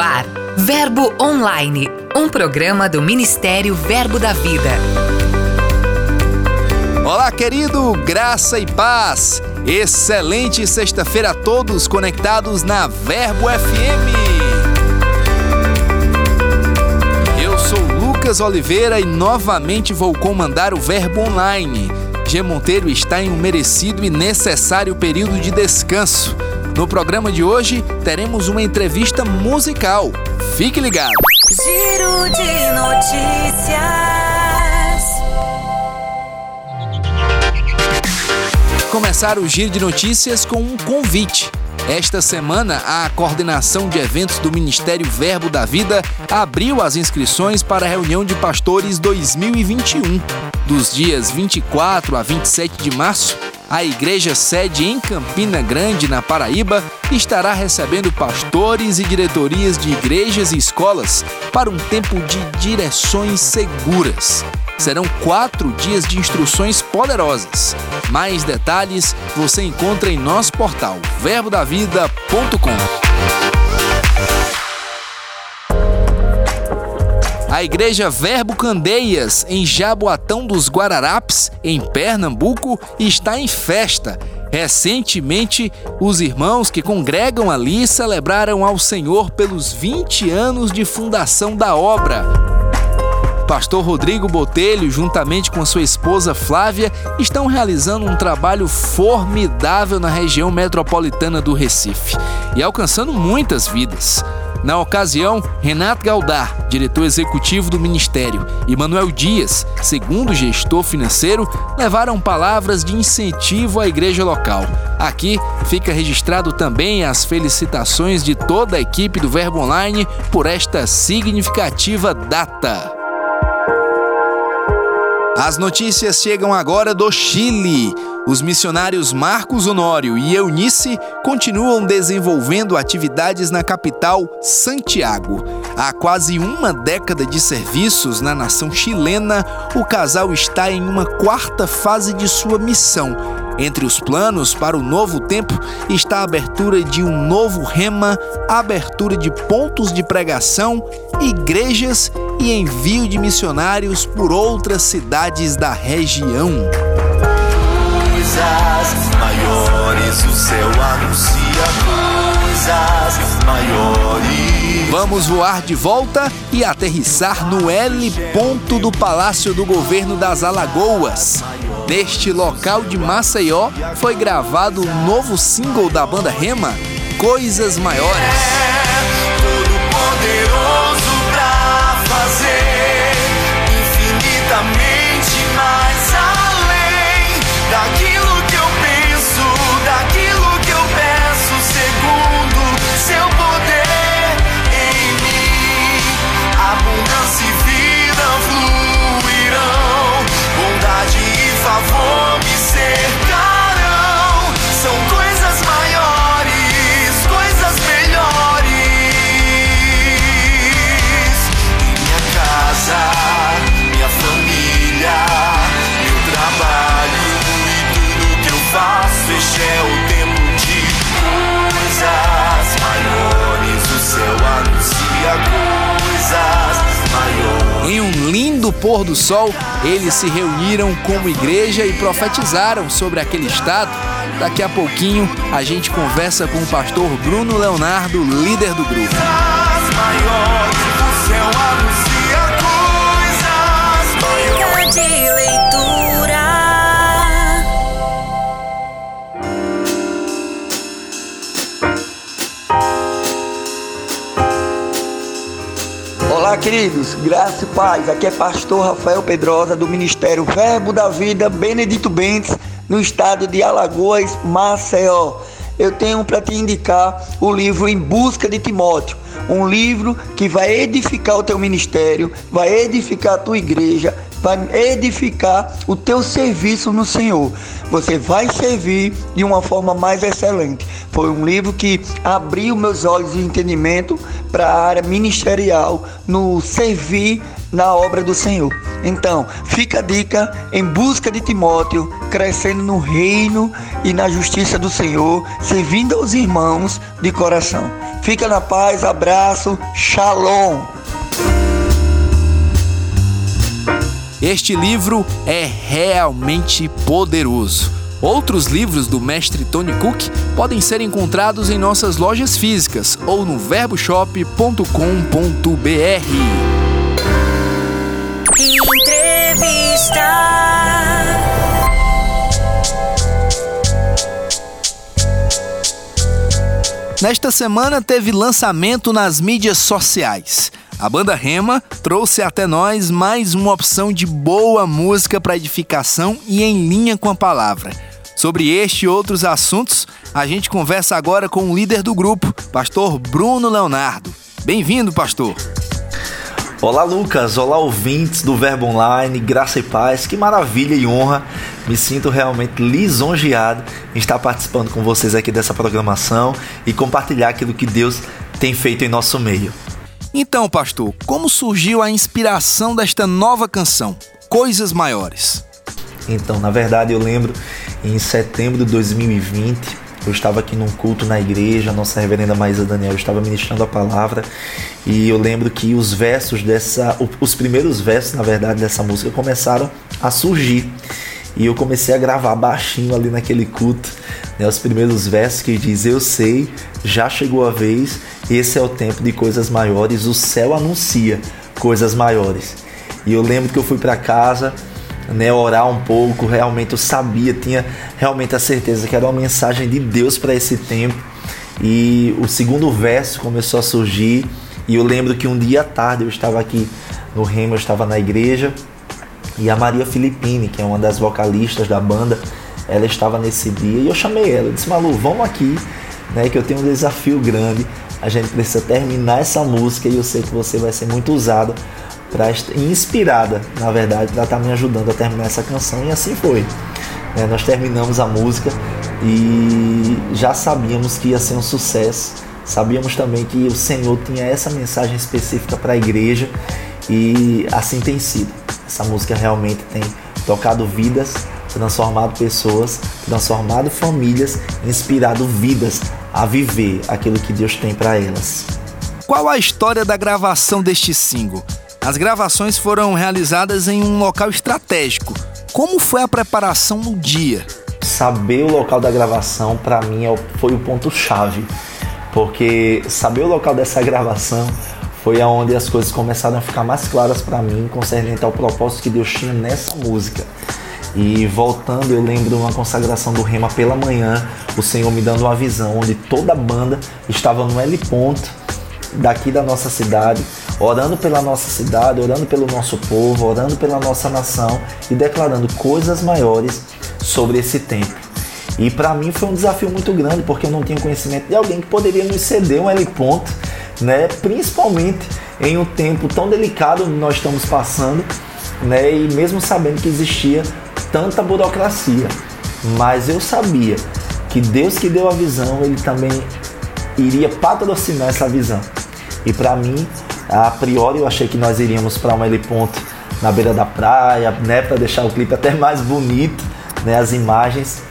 ar, Verbo Online, um programa do Ministério Verbo da Vida. Olá, querido, graça e paz. Excelente sexta-feira a todos conectados na Verbo FM. Eu sou Lucas Oliveira e novamente vou comandar o Verbo Online. G Monteiro está em um merecido e necessário período de descanso. No programa de hoje, teremos uma entrevista musical. Fique ligado! Giro de notícias. Começar o Giro de Notícias com um convite. Esta semana, a coordenação de eventos do Ministério Verbo da Vida abriu as inscrições para a reunião de pastores 2021. Dos dias 24 a 27 de março, a igreja sede em Campina Grande, na Paraíba, estará recebendo pastores e diretorias de igrejas e escolas para um tempo de direções seguras. Serão quatro dias de instruções poderosas. Mais detalhes você encontra em nosso portal verbodavida.com. A Igreja Verbo Candeias, em Jaboatão dos Guararapes, em Pernambuco, está em festa. Recentemente, os irmãos que congregam ali celebraram ao Senhor pelos 20 anos de fundação da obra. Pastor Rodrigo Botelho, juntamente com sua esposa Flávia, estão realizando um trabalho formidável na região metropolitana do Recife e alcançando muitas vidas. Na ocasião, Renato Galdar, diretor executivo do Ministério, e Manuel Dias, segundo gestor financeiro, levaram palavras de incentivo à igreja local. Aqui fica registrado também as felicitações de toda a equipe do Verbo Online por esta significativa data. As notícias chegam agora do Chile. Os missionários Marcos Honório e Eunice continuam desenvolvendo atividades na capital, Santiago. Há quase uma década de serviços na nação chilena, o casal está em uma quarta fase de sua missão. Entre os planos para o novo tempo está a abertura de um novo rema, abertura de pontos de pregação, igrejas e envio de missionários por outras cidades da região. Coisas maiores, o céu anuncia coisas maiores. Vamos voar de volta e aterrissar no L ponto do Palácio do Governo das Alagoas. Neste local de Maceió foi gravado o novo single da banda Rema, Coisas Maiores. Lindo pôr do sol, eles se reuniram como igreja e profetizaram sobre aquele estado. Daqui a pouquinho a gente conversa com o pastor Bruno Leonardo, líder do grupo. Olá, queridos, graça e paz. Aqui é pastor Rafael Pedrosa do Ministério Verbo da Vida Benedito Bentes, no estado de Alagoas, Maceió. Eu tenho para te indicar o livro Em Busca de Timóteo, um livro que vai edificar o teu ministério, vai edificar a tua igreja, vai edificar o teu serviço no Senhor. Você vai servir de uma forma mais excelente. Foi um livro que abriu meus olhos de entendimento para a área ministerial, no servir na obra do Senhor. Então, fica a dica em busca de Timóteo, crescendo no reino e na justiça do Senhor, servindo aos irmãos de coração. Fica na paz, abraço, shalom. Este livro é realmente poderoso. Outros livros do mestre Tony Cook podem ser encontrados em nossas lojas físicas ou no verboshop.com.br. Entrevista. Nesta semana teve lançamento nas mídias sociais. A banda Rema trouxe até nós mais uma opção de boa música para edificação e em linha com a palavra. Sobre este e outros assuntos, a gente conversa agora com o líder do grupo, pastor Bruno Leonardo. Bem-vindo, pastor. Olá, Lucas. Olá, ouvintes do Verbo Online. Graça e paz. Que maravilha e honra. Me sinto realmente lisonjeado em estar participando com vocês aqui dessa programação e compartilhar aquilo que Deus tem feito em nosso meio. Então, pastor, como surgiu a inspiração desta nova canção, Coisas Maiores? Então, na verdade, eu lembro em setembro de 2020, eu estava aqui num culto na igreja, a nossa reverenda Maísa Daniel estava ministrando a palavra e eu lembro que os versos dessa, os primeiros versos, na verdade, dessa música começaram a surgir. E eu comecei a gravar baixinho ali naquele culto, né, os primeiros versos que diz: Eu sei, já chegou a vez, esse é o tempo de coisas maiores, o céu anuncia coisas maiores. E eu lembro que eu fui para casa, né, orar um pouco, realmente eu sabia, tinha realmente a certeza que era uma mensagem de Deus para esse tempo. E o segundo verso começou a surgir, e eu lembro que um dia à tarde eu estava aqui no Remo, eu estava na igreja, e a Maria Filipine, que é uma das vocalistas da banda, ela estava nesse dia e eu chamei ela. Eu disse, Malu, vamos aqui, né? Que eu tenho um desafio grande. A gente precisa terminar essa música e eu sei que você vai ser muito usada para inspirada, na verdade, para estar tá me ajudando a terminar essa canção e assim foi. Né? Nós terminamos a música e já sabíamos que ia ser um sucesso. Sabíamos também que o Senhor tinha essa mensagem específica para a igreja e assim tem sido. Essa música realmente tem tocado vidas, transformado pessoas, transformado famílias, inspirado vidas a viver aquilo que Deus tem para elas. Qual a história da gravação deste single? As gravações foram realizadas em um local estratégico. Como foi a preparação no dia? Saber o local da gravação para mim é foi o ponto chave, porque saber o local dessa gravação foi aonde as coisas começaram a ficar mais claras para mim concernente ao propósito que Deus tinha nessa música. E voltando, eu lembro uma consagração do Rema pela manhã, o Senhor me dando uma visão onde toda a banda estava no L ponto daqui da nossa cidade, orando pela nossa cidade, orando pelo nosso povo, orando pela nossa nação e declarando coisas maiores sobre esse tempo. E para mim foi um desafio muito grande, porque eu não tinha conhecimento de alguém que poderia nos ceder um L ponto né? Principalmente em um tempo tão delicado que nós estamos passando, né? E mesmo sabendo que existia tanta burocracia, mas eu sabia que Deus que deu a visão, ele também iria patrocinar essa visão. E para mim, a priori eu achei que nós iríamos para uma heliponto na beira da praia, né, para deixar o clipe até mais bonito, né, as imagens.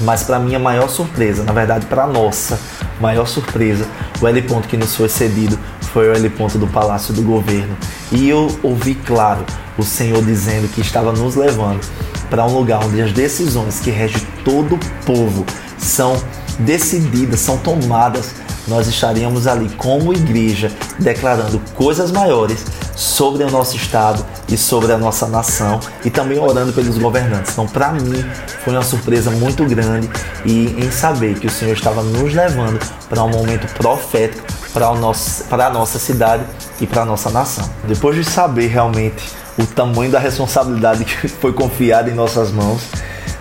Mas para minha maior surpresa, na verdade para nossa maior surpresa, o L ponto que nos foi cedido foi o L ponto do Palácio do Governo. E eu ouvi claro o Senhor dizendo que estava nos levando para um lugar onde as decisões que regem todo o povo são decididas, são tomadas. Nós estaríamos ali como igreja declarando coisas maiores sobre o nosso estado e sobre a nossa nação e também orando pelos governantes. Então, para mim, foi uma surpresa muito grande e em saber que o Senhor estava nos levando para um momento profético para, nosso, a nossa cidade e para a nossa nação. Depois de saber realmente o tamanho da responsabilidade que foi confiada em nossas mãos,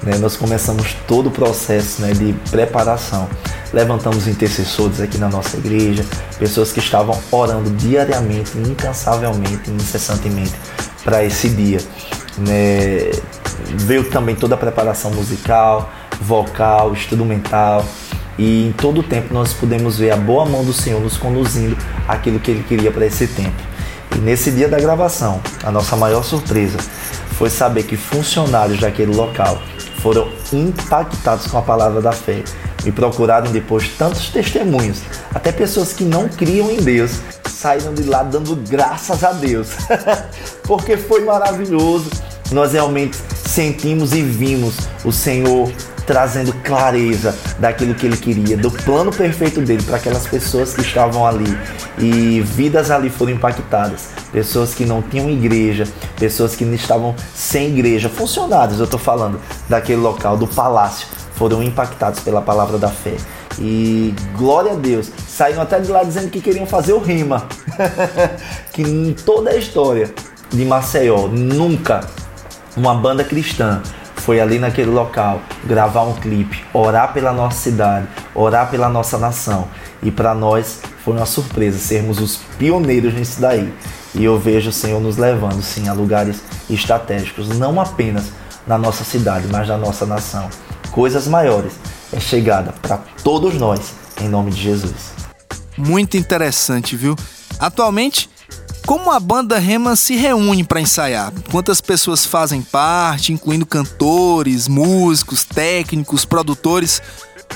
né, nós começamos todo o processo né, de preparação levantamos intercessores aqui na nossa igreja, pessoas que estavam orando diariamente, incansavelmente, incessantemente para esse dia. Né? Veio também toda a preparação musical, vocal, instrumental. E em todo o tempo nós pudemos ver a boa mão do Senhor nos conduzindo aquilo que Ele queria para esse tempo. E nesse dia da gravação, a nossa maior surpresa foi saber que funcionários daquele local foram impactados com a palavra da fé me procuraram depois tantos testemunhos, até pessoas que não criam em Deus saíram de lá dando graças a Deus, porque foi maravilhoso. Nós realmente sentimos e vimos o Senhor trazendo clareza daquilo que ele queria, do plano perfeito dele para aquelas pessoas que estavam ali e vidas ali foram impactadas. Pessoas que não tinham igreja, pessoas que estavam sem igreja, funcionários, eu estou falando, daquele local, do palácio, foram impactados pela palavra da fé. E glória a Deus, saíram até de lá dizendo que queriam fazer o rima. que em toda a história de Maceió, nunca uma banda cristã foi ali naquele local gravar um clipe, orar pela nossa cidade, orar pela nossa nação. E para nós foi uma surpresa sermos os pioneiros nisso daí. E eu vejo o Senhor nos levando, sim, a lugares estratégicos, não apenas na nossa cidade, mas na nossa nação. Coisas maiores é chegada para todos nós, em nome de Jesus. Muito interessante, viu? Atualmente, como a banda Rema se reúne para ensaiar? Quantas pessoas fazem parte, incluindo cantores, músicos, técnicos, produtores?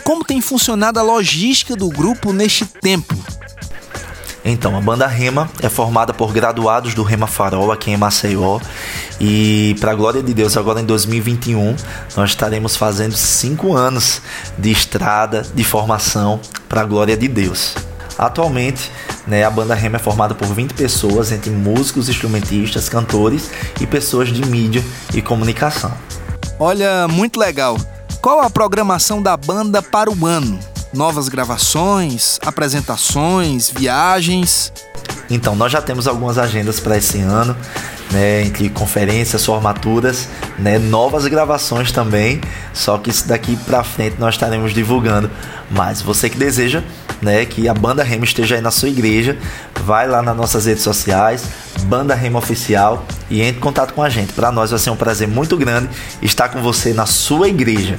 Como tem funcionado a logística do grupo neste tempo? Então, a banda Rema é formada por graduados do Rema Farol aqui em Maceió. E, para glória de Deus, agora em 2021, nós estaremos fazendo cinco anos de estrada, de formação, para glória de Deus. Atualmente, né, a banda Rema é formada por 20 pessoas, entre músicos, instrumentistas, cantores e pessoas de mídia e comunicação. Olha, muito legal. Qual a programação da banda para o ano? Novas gravações, apresentações, viagens? Então, nós já temos algumas agendas para esse ano, né, entre conferências, formaturas, né, novas gravações também. Só que isso daqui para frente nós estaremos divulgando. Mas você que deseja, né, que a banda Remo esteja aí na sua igreja, vai lá nas nossas redes sociais, Banda Remo Oficial e entre em contato com a gente. Para nós vai ser um prazer muito grande estar com você na sua igreja.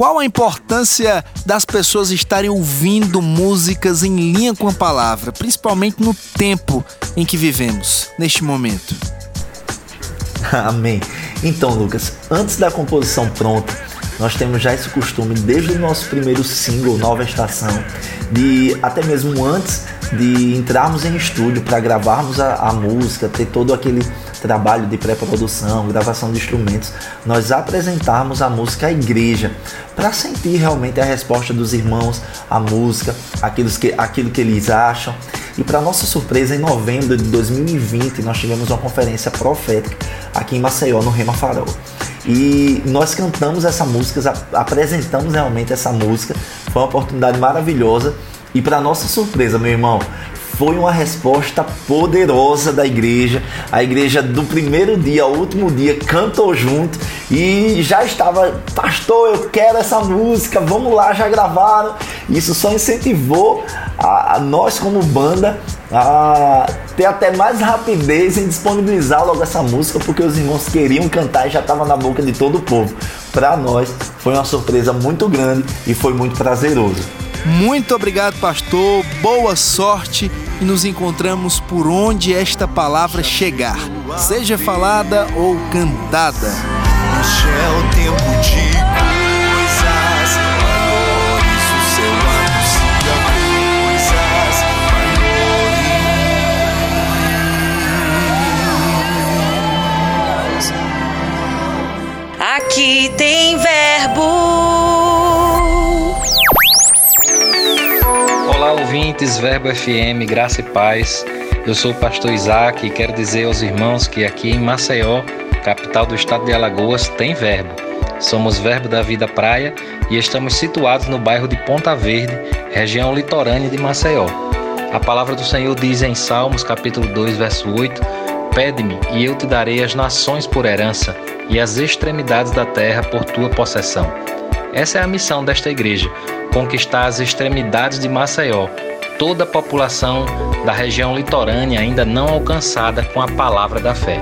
Qual a importância das pessoas estarem ouvindo músicas em linha com a palavra, principalmente no tempo em que vivemos, neste momento? Amém. Então, Lucas, antes da composição pronta, nós temos já esse costume desde o nosso primeiro single, Nova Estação, de até mesmo antes de entrarmos em estúdio para gravarmos a, a música, ter todo aquele trabalho de pré-produção, gravação de instrumentos, nós apresentarmos a música à igreja para sentir realmente a resposta dos irmãos à música, aquilo que, aquilo que eles acham. E para nossa surpresa, em novembro de 2020, nós tivemos uma conferência profética aqui em Maceió, no Rema Farol. E nós cantamos essa música, apresentamos realmente essa música. Foi uma oportunidade maravilhosa. E para nossa surpresa, meu irmão, foi uma resposta poderosa da igreja. A igreja do primeiro dia ao último dia cantou junto e já estava, pastor, eu quero essa música, vamos lá, já gravaram. Isso só incentivou a, a nós como banda a ter até mais rapidez em disponibilizar logo essa música, porque os irmãos queriam cantar e já estava na boca de todo o povo. Para nós foi uma surpresa muito grande e foi muito prazeroso. Muito obrigado, pastor. Boa sorte e nos encontramos por onde esta palavra chegar, seja falada ou cantada. FM, graça e paz. Eu sou o pastor Isaac e quero dizer aos irmãos que aqui em Maceió, capital do estado de Alagoas, tem Verbo. Somos Verbo da Vida Praia e estamos situados no bairro de Ponta Verde, região litorânea de Maceió. A palavra do Senhor diz em Salmos, capítulo 2, verso 8: Pede-me e eu te darei as nações por herança e as extremidades da terra por tua possessão. Essa é a missão desta igreja conquistar as extremidades de Maceió, toda a população da região litorânea ainda não alcançada com a palavra da fé.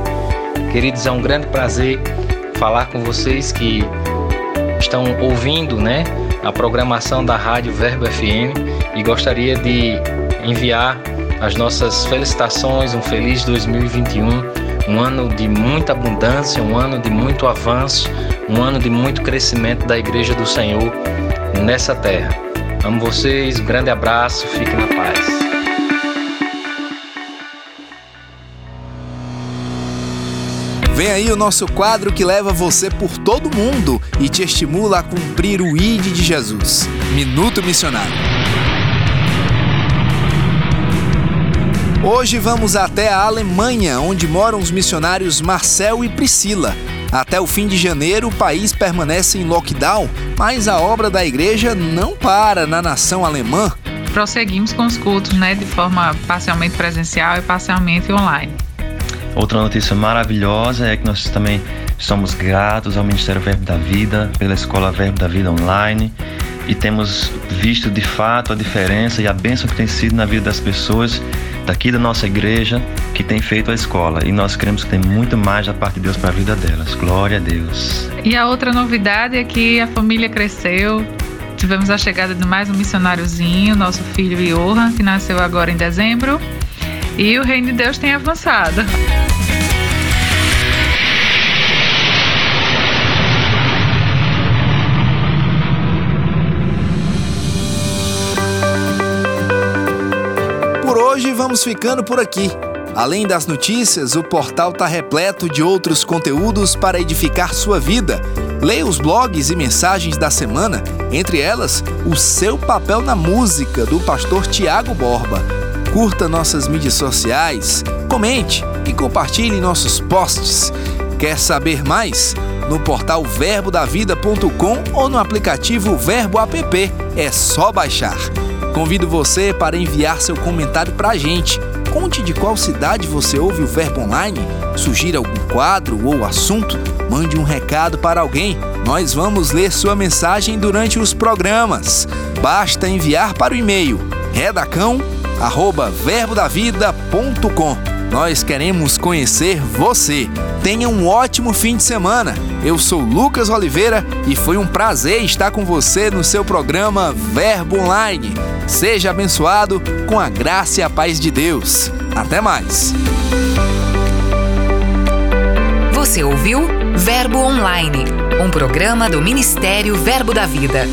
Queridos, é um grande prazer falar com vocês que estão ouvindo, né, a programação da Rádio Verbo FM e gostaria de enviar as nossas felicitações, um feliz 2021, um ano de muita abundância, um ano de muito avanço, um ano de muito crescimento da Igreja do Senhor nessa terra. Amo vocês, grande abraço, fiquem na paz. Vem aí o nosso quadro que leva você por todo mundo e te estimula a cumprir o ID de Jesus. Minuto Missionário. Hoje vamos até a Alemanha, onde moram os missionários Marcel e Priscila. Até o fim de janeiro, o país permanece em lockdown, mas a obra da igreja não para na nação alemã. Prosseguimos com os cultos, né, de forma parcialmente presencial e parcialmente online. Outra notícia maravilhosa é que nós também somos gratos ao Ministério Verbo da Vida, pela Escola Verbo da Vida Online e temos visto de fato a diferença e a bênção que tem sido na vida das pessoas daqui da nossa igreja que tem feito a escola. E nós queremos que tem muito mais da parte de Deus para a vida delas. Glória a Deus. E a outra novidade é que a família cresceu. Tivemos a chegada de mais um missionáriozinho, nosso filho Johan, que nasceu agora em dezembro. E o reino de Deus tem avançado. Hoje vamos ficando por aqui. Além das notícias, o portal está repleto de outros conteúdos para edificar sua vida. Leia os blogs e mensagens da semana, entre elas, o seu papel na música do pastor Tiago Borba. Curta nossas mídias sociais, comente e compartilhe nossos posts. Quer saber mais? No portal verbodavida.com ou no aplicativo Verbo App. É só baixar. Convido você para enviar seu comentário para a gente. Conte de qual cidade você ouve o Verbo Online, sugira algum quadro ou assunto, mande um recado para alguém. Nós vamos ler sua mensagem durante os programas. Basta enviar para o e-mail redacão@verbodavida.com. Nós queremos conhecer você. Tenha um ótimo fim de semana. Eu sou Lucas Oliveira e foi um prazer estar com você no seu programa Verbo Online. Seja abençoado com a graça e a paz de Deus. Até mais. Você ouviu Verbo Online, um programa do Ministério Verbo da Vida.